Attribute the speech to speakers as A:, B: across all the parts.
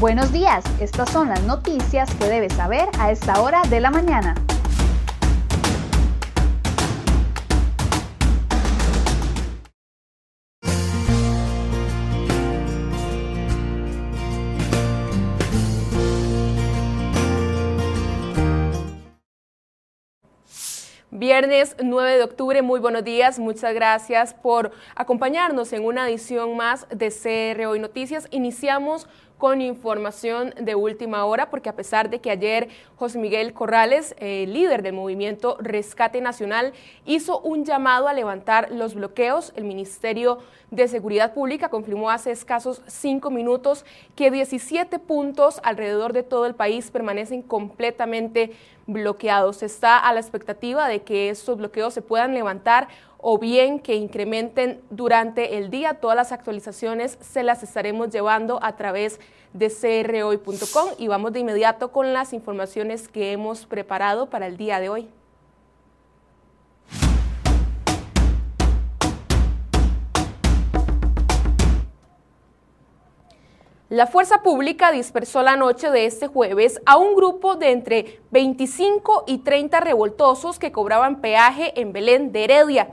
A: Buenos días, estas son las noticias que debes saber a esta hora de la mañana.
B: Viernes 9 de octubre, muy buenos días, muchas gracias por acompañarnos en una edición más de CR Noticias. Iniciamos con información de última hora, porque a pesar de que ayer José Miguel Corrales, eh, líder del movimiento Rescate Nacional, hizo un llamado a levantar los bloqueos, el Ministerio de Seguridad Pública confirmó hace escasos cinco minutos que 17 puntos alrededor de todo el país permanecen completamente bloqueados. Está a la expectativa de que estos bloqueos se puedan levantar o bien que incrementen durante el día. Todas las actualizaciones se las estaremos llevando a través de crhoy.com y vamos de inmediato con las informaciones que hemos preparado para el día de hoy. La fuerza pública dispersó la noche de este jueves a un grupo de entre 25 y 30 revoltosos que cobraban peaje en Belén de Heredia.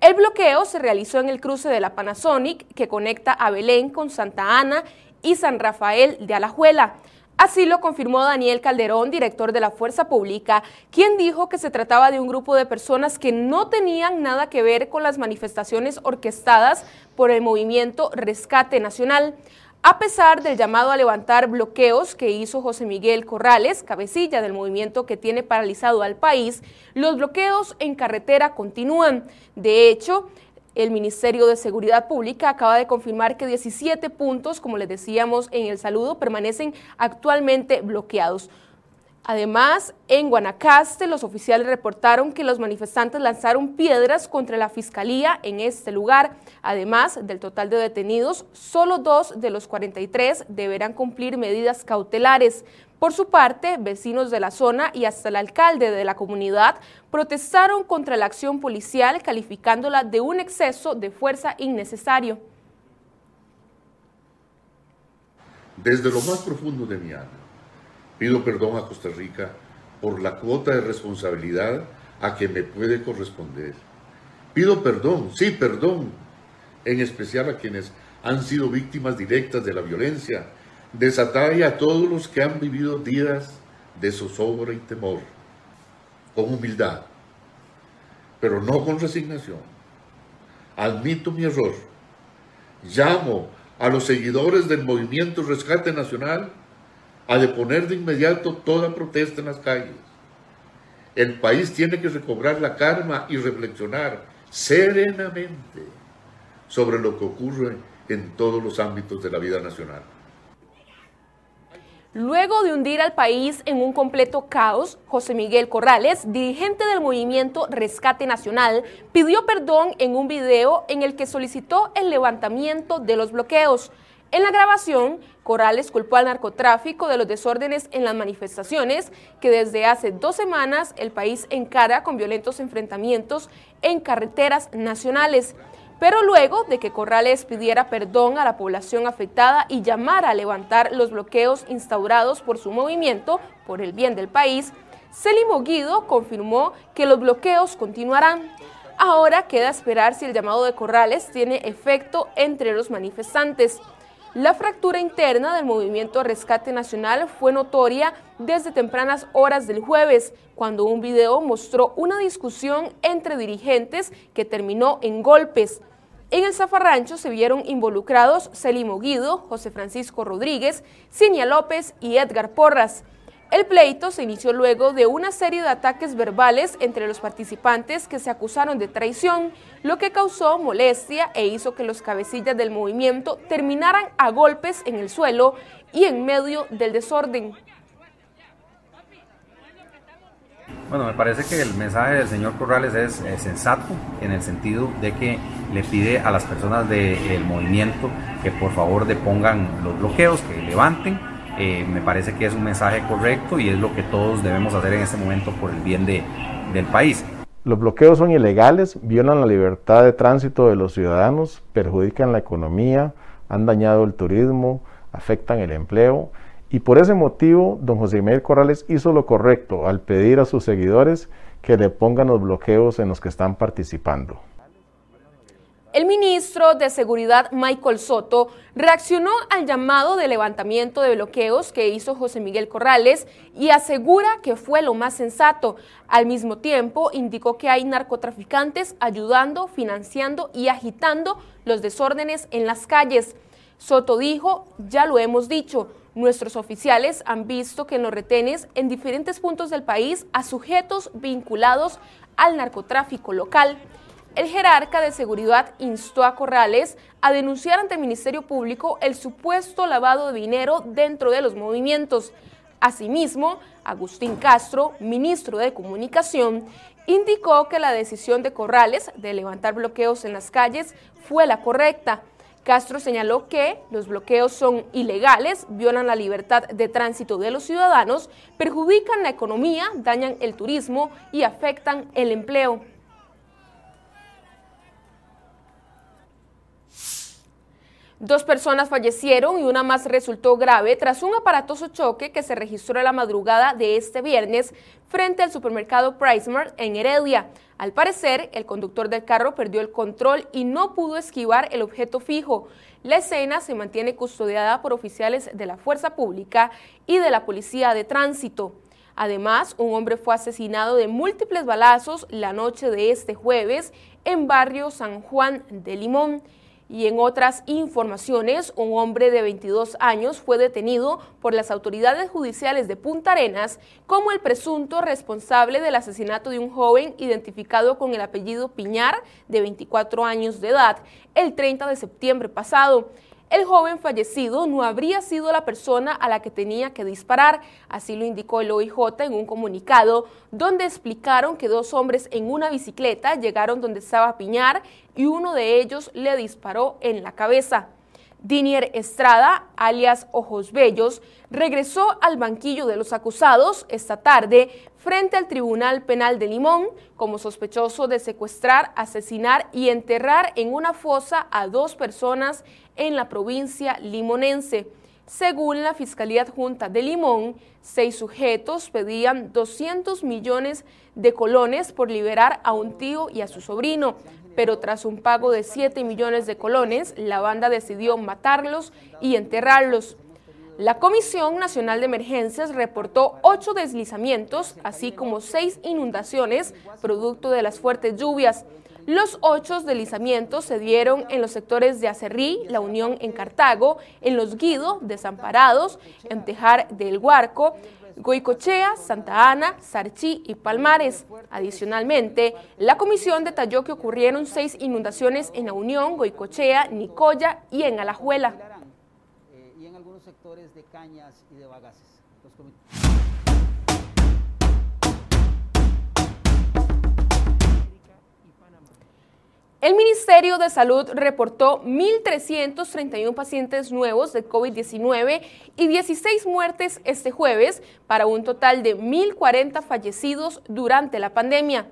B: El bloqueo se realizó en el cruce de la Panasonic que conecta a Belén con Santa Ana y San Rafael de Alajuela. Así lo confirmó Daniel Calderón, director de la Fuerza Pública, quien dijo que se trataba de un grupo de personas que no tenían nada que ver con las manifestaciones orquestadas por el movimiento Rescate Nacional. A pesar del llamado a levantar bloqueos que hizo José Miguel Corrales, cabecilla del movimiento que tiene paralizado al país, los bloqueos en carretera continúan. De hecho, el Ministerio de Seguridad Pública acaba de confirmar que 17 puntos, como les decíamos en el saludo, permanecen actualmente bloqueados. Además, en Guanacaste, los oficiales reportaron que los manifestantes lanzaron piedras contra la fiscalía en este lugar. Además del total de detenidos, solo dos de los 43 deberán cumplir medidas cautelares. Por su parte, vecinos de la zona y hasta el alcalde de la comunidad protestaron contra la acción policial, calificándola de un exceso de fuerza innecesario.
C: Desde lo más profundo de mi alma Pido perdón a Costa Rica por la cuota de responsabilidad a que me puede corresponder. Pido perdón, sí, perdón, en especial a quienes han sido víctimas directas de la violencia, desatada a todos los que han vivido días de zozobra y temor, con humildad, pero no con resignación. Admito mi error. Llamo a los seguidores del movimiento Rescate Nacional a deponer de inmediato toda protesta en las calles. El país tiene que recobrar la calma y reflexionar serenamente sobre lo que ocurre en todos los ámbitos de la vida nacional.
B: Luego de hundir al país en un completo caos, José Miguel Corrales, dirigente del movimiento Rescate Nacional, pidió perdón en un video en el que solicitó el levantamiento de los bloqueos. En la grabación, Corrales culpó al narcotráfico de los desórdenes en las manifestaciones que desde hace dos semanas el país encara con violentos enfrentamientos en carreteras nacionales. Pero luego de que Corrales pidiera perdón a la población afectada y llamara a levantar los bloqueos instaurados por su movimiento por el bien del país, Celimo Guido confirmó que los bloqueos continuarán. Ahora queda esperar si el llamado de Corrales tiene efecto entre los manifestantes. La fractura interna del movimiento Rescate Nacional fue notoria desde tempranas horas del jueves, cuando un video mostró una discusión entre dirigentes que terminó en golpes. En el zafarrancho se vieron involucrados Celimo Guido, José Francisco Rodríguez, Cinia López y Edgar Porras. El pleito se inició luego de una serie de ataques verbales entre los participantes que se acusaron de traición, lo que causó molestia e hizo que los cabecillas del movimiento terminaran a golpes en el suelo y en medio del desorden.
D: Bueno, me parece que el mensaje del señor Corrales es, sensato en el sentido de que le pide a las personas del movimiento que por favor depongan los bloqueos, que levanten eh, me parece que es un mensaje correcto y es lo que todos debemos hacer en este momento por el bien de, del país.
E: Los bloqueos son ilegales, violan la libertad de tránsito de los ciudadanos, perjudican la economía, han dañado el turismo, afectan el empleo Y por ese motivo, don José Miguel Corrales hizo lo correcto al pedir a sus seguidores que le pongan los bloqueos en los que están participando.
B: El ministro de Seguridad Michael Soto reaccionó al llamado de levantamiento de bloqueos que hizo José Miguel Corrales y asegura que fue lo más sensato. Al mismo tiempo, indicó que hay narcotraficantes ayudando, financiando y agitando los desórdenes en las calles. Soto dijo, ya lo hemos dicho, nuestros oficiales han visto que en los retenes en diferentes puntos del país a sujetos vinculados al narcotráfico local el jerarca de seguridad instó a Corrales a denunciar ante el Ministerio Público el supuesto lavado de dinero dentro de los movimientos. Asimismo, Agustín Castro, ministro de Comunicación, indicó que la decisión de Corrales de levantar bloqueos en las calles fue la correcta. Castro señaló que los bloqueos son ilegales, violan la libertad de tránsito de los ciudadanos, perjudican la economía, dañan el turismo y afectan el empleo. Dos personas fallecieron y una más resultó grave tras un aparatoso choque que se registró la madrugada de este viernes frente al supermercado Pricemart en Heredia. Al parecer, el conductor del carro perdió el control y no pudo esquivar el objeto fijo. La escena se mantiene custodiada por oficiales de la Fuerza Pública y de la Policía de Tránsito. Además, un hombre fue asesinado de múltiples balazos la noche de este jueves en barrio San Juan de Limón. Y en otras informaciones, un hombre de 22 años fue detenido por las autoridades judiciales de Punta Arenas como el presunto responsable del asesinato de un joven identificado con el apellido Piñar, de 24 años de edad, el 30 de septiembre pasado. El joven fallecido no habría sido la persona a la que tenía que disparar, así lo indicó el OIJ en un comunicado, donde explicaron que dos hombres en una bicicleta llegaron donde estaba Piñar y uno de ellos le disparó en la cabeza. Dinier Estrada, alias Ojos Bellos, regresó al banquillo de los acusados esta tarde frente al Tribunal Penal de Limón como sospechoso de secuestrar, asesinar y enterrar en una fosa a dos personas en la provincia limonense. Según la Fiscalía Adjunta de Limón, seis sujetos pedían 200 millones de colones por liberar a un tío y a su sobrino, pero tras un pago de 7 millones de colones, la banda decidió matarlos y enterrarlos. La Comisión Nacional de Emergencias reportó ocho deslizamientos, así como seis inundaciones producto de las fuertes lluvias. Los ocho deslizamientos se dieron en los sectores de Acerrí, La Unión en Cartago, en Los Guido, Desamparados, en Tejar del Huarco, Goicochea, Santa Ana, Sarchí y Palmares. Adicionalmente, la comisión detalló que ocurrieron seis inundaciones en La Unión, Goicochea, Nicoya y en Alajuela. Eh, y en algunos sectores de Cañas y de Bagaces. El Ministerio de Salud reportó 1.331 pacientes nuevos de COVID-19 y 16 muertes este jueves para un total de 1.040 fallecidos durante la pandemia.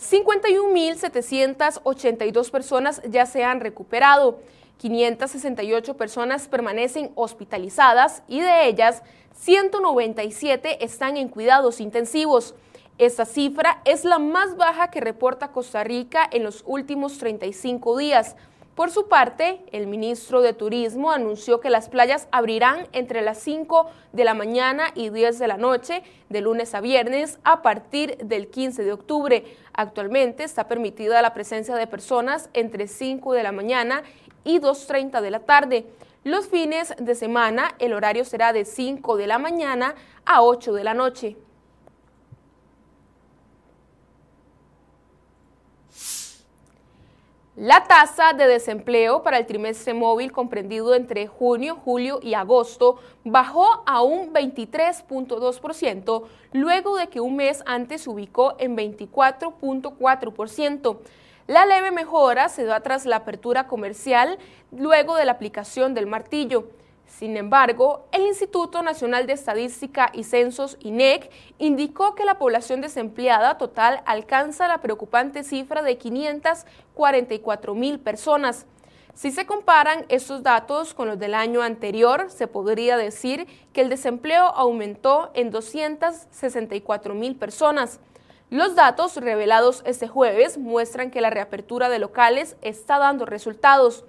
B: 51.782 personas ya se han recuperado, 568 personas permanecen hospitalizadas y de ellas 197 están en cuidados intensivos. Esta cifra es la más baja que reporta Costa Rica en los últimos 35 días. Por su parte, el ministro de Turismo anunció que las playas abrirán entre las 5 de la mañana y 10 de la noche, de lunes a viernes, a partir del 15 de octubre. Actualmente está permitida la presencia de personas entre 5 de la mañana y 2.30 de la tarde. Los fines de semana el horario será de 5 de la mañana a 8 de la noche. La tasa de desempleo para el trimestre móvil comprendido entre junio, julio y agosto bajó a un 23.2%, luego de que un mes antes se ubicó en 24.4%. La leve mejora se da tras la apertura comercial luego de la aplicación del martillo. Sin embargo, el Instituto Nacional de Estadística y Censos, INEC, indicó que la población desempleada total alcanza la preocupante cifra de 544 mil personas. Si se comparan estos datos con los del año anterior, se podría decir que el desempleo aumentó en 264 mil personas. Los datos revelados este jueves muestran que la reapertura de locales está dando resultados.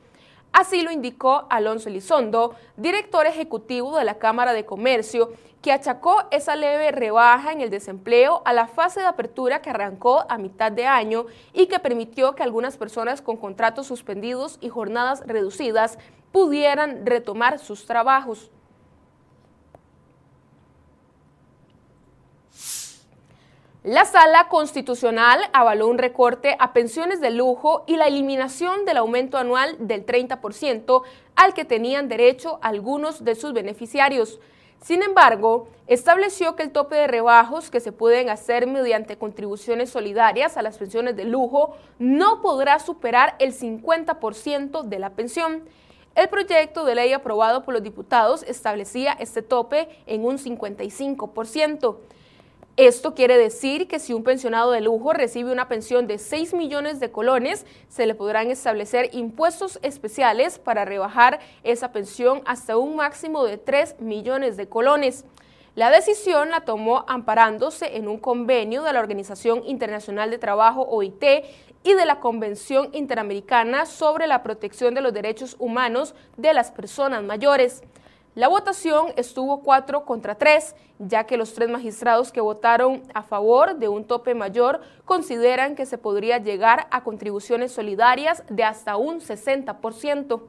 B: Así lo indicó Alonso Elizondo, director ejecutivo de la Cámara de Comercio, que achacó esa leve rebaja en el desempleo a la fase de apertura que arrancó a mitad de año y que permitió que algunas personas con contratos suspendidos y jornadas reducidas pudieran retomar sus trabajos. La Sala Constitucional avaló un recorte a pensiones de lujo y la eliminación del aumento anual del 30% al que tenían derecho algunos de sus beneficiarios. Sin embargo, estableció que el tope de rebajos que se pueden hacer mediante contribuciones solidarias a las pensiones de lujo no podrá superar el 50% de la pensión. El proyecto de ley aprobado por los diputados establecía este tope en un 55%. Esto quiere decir que si un pensionado de lujo recibe una pensión de 6 millones de colones, se le podrán establecer impuestos especiales para rebajar esa pensión hasta un máximo de 3 millones de colones. La decisión la tomó amparándose en un convenio de la Organización Internacional de Trabajo, OIT, y de la Convención Interamericana sobre la Protección de los Derechos Humanos de las Personas Mayores. La votación estuvo 4 contra 3, ya que los tres magistrados que votaron a favor de un tope mayor consideran que se podría llegar a contribuciones solidarias de hasta un 60%.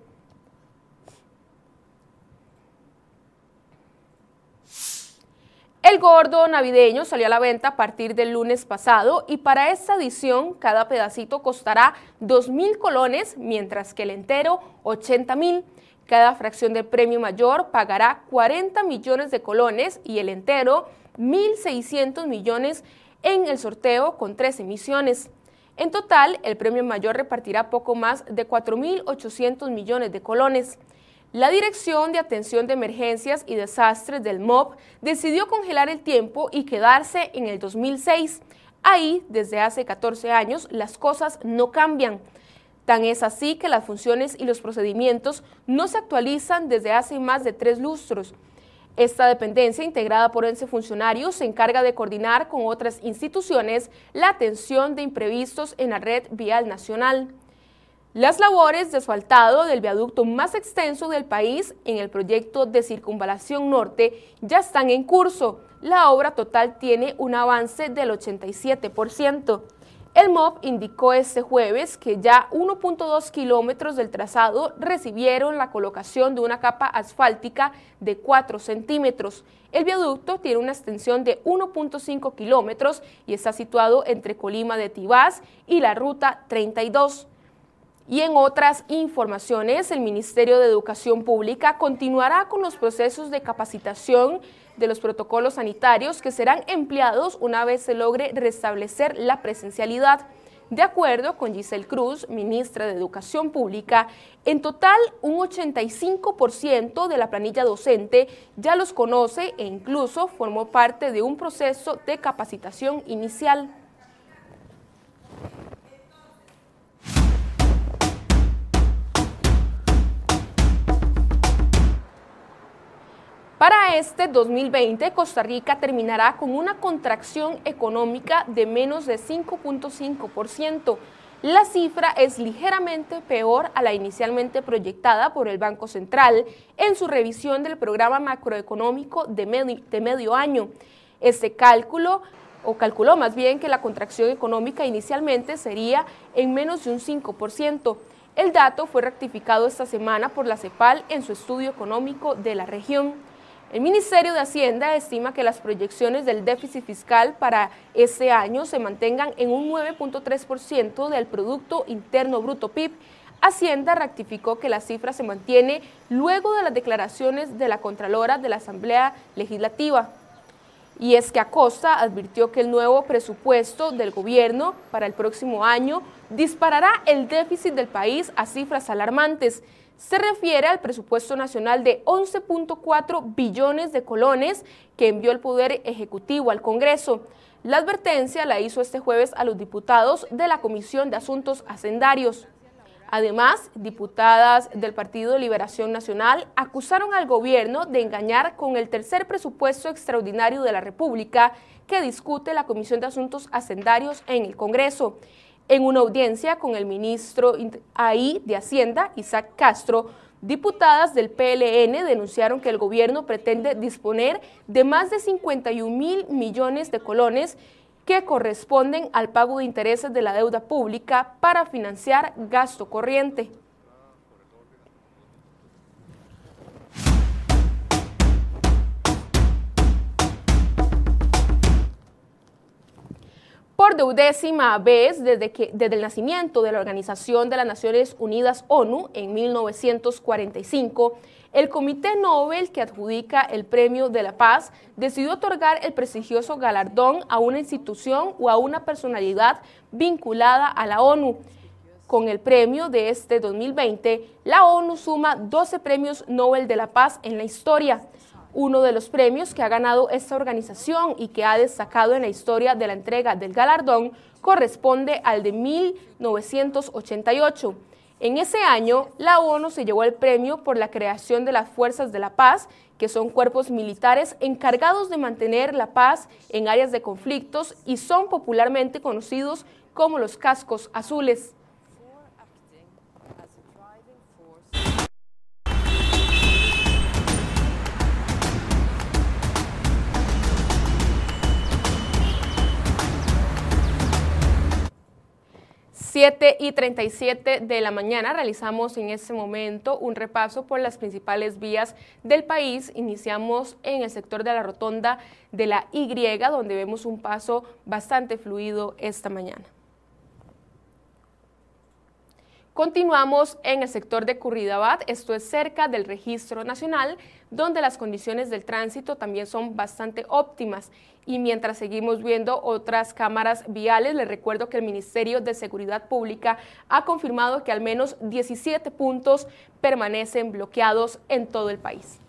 B: El gordo navideño salió a la venta a partir del lunes pasado y para esta edición cada pedacito costará 2.000 colones, mientras que el entero 80.000. Cada fracción del premio mayor pagará 40 millones de colones y el entero 1.600 millones en el sorteo con tres emisiones. En total, el premio mayor repartirá poco más de 4.800 millones de colones. La Dirección de Atención de Emergencias y Desastres del MOB decidió congelar el tiempo y quedarse en el 2006. Ahí, desde hace 14 años, las cosas no cambian. Tan es así que las funciones y los procedimientos no se actualizan desde hace más de tres lustros. Esta dependencia, integrada por 11 funcionarios, se encarga de coordinar con otras instituciones la atención de imprevistos en la red vial nacional. Las labores de asfaltado del viaducto más extenso del país en el proyecto de circunvalación norte ya están en curso. La obra total tiene un avance del 87%. El MOB indicó este jueves que ya 1.2 kilómetros del trazado recibieron la colocación de una capa asfáltica de 4 centímetros. El viaducto tiene una extensión de 1.5 kilómetros y está situado entre Colima de Tibás y la Ruta 32. Y en otras informaciones, el Ministerio de Educación Pública continuará con los procesos de capacitación de los protocolos sanitarios que serán empleados una vez se logre restablecer la presencialidad. De acuerdo con Giselle Cruz, ministra de Educación Pública, en total un 85% de la planilla docente ya los conoce e incluso formó parte de un proceso de capacitación inicial. Este 2020, Costa Rica terminará con una contracción económica de menos de 5.5%. La cifra es ligeramente peor a la inicialmente proyectada por el Banco Central en su revisión del programa macroeconómico de de medio año. Este cálculo o calculó más bien que la contracción económica inicialmente sería en menos de un 5%. El dato fue rectificado esta semana por la CEPAL en su estudio económico de la región. El Ministerio de Hacienda estima que las proyecciones del déficit fiscal para este año se mantengan en un 9.3% del Producto Interno Bruto PIB. Hacienda rectificó que la cifra se mantiene luego de las declaraciones de la Contralora de la Asamblea Legislativa. Y es que Acosta advirtió que el nuevo presupuesto del gobierno para el próximo año disparará el déficit del país a cifras alarmantes se refiere al presupuesto nacional de 11.4 billones de colones que envió el Poder Ejecutivo al Congreso. La advertencia la hizo este jueves a los diputados de la Comisión de Asuntos Hacendarios. Además, diputadas del Partido Liberación Nacional acusaron al gobierno de engañar con el tercer presupuesto extraordinario de la República que discute la Comisión de Asuntos Hacendarios en el Congreso. En una audiencia con el ministro ahí de Hacienda, Isaac Castro, diputadas del PLN denunciaron que el gobierno pretende disponer de más de 51 mil millones de colones que corresponden al pago de intereses de la deuda pública para financiar gasto corriente. Por deudécima vez desde, que, desde el nacimiento de la Organización de las Naciones Unidas ONU en 1945, el Comité Nobel que adjudica el Premio de la Paz decidió otorgar el prestigioso galardón a una institución o a una personalidad vinculada a la ONU. Con el premio de este 2020, la ONU suma 12 premios Nobel de la Paz en la historia. Uno de los premios que ha ganado esta organización y que ha destacado en la historia de la entrega del galardón corresponde al de 1988 en ese año, la ONU se llevó el premio por la creación de las Fuerzas de la Paz, que son cuerpos militares encargados de mantener la paz en áreas de conflictos y son popularmente conocidos como los cascos azules. 7 y 37 de la mañana realizamos en este momento un repaso por las principales vías del país. Iniciamos en el sector de la rotonda de la Y, donde vemos un paso bastante fluido esta mañana. Continuamos en el sector de Curridabat, esto es cerca del registro nacional, donde las condiciones del tránsito también son bastante óptimas. Y mientras seguimos viendo otras cámaras viales, les recuerdo que el Ministerio de Seguridad Pública ha confirmado que al menos 17 puntos permanecen bloqueados en todo el país.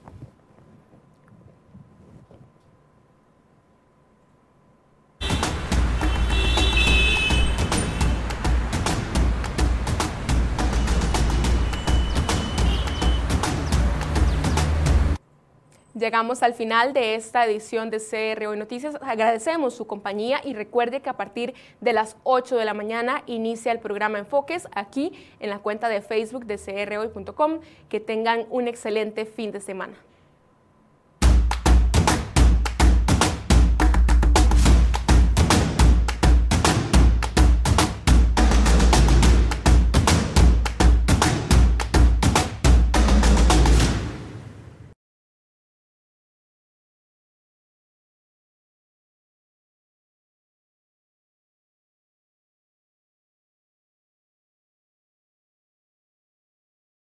B: Llegamos al final de esta edición de CR Hoy Noticias. Agradecemos su compañía y recuerde que a partir de las 8 de la mañana inicia el programa Enfoques aquí en la cuenta de Facebook de crhoy.com. Que tengan un excelente fin de semana.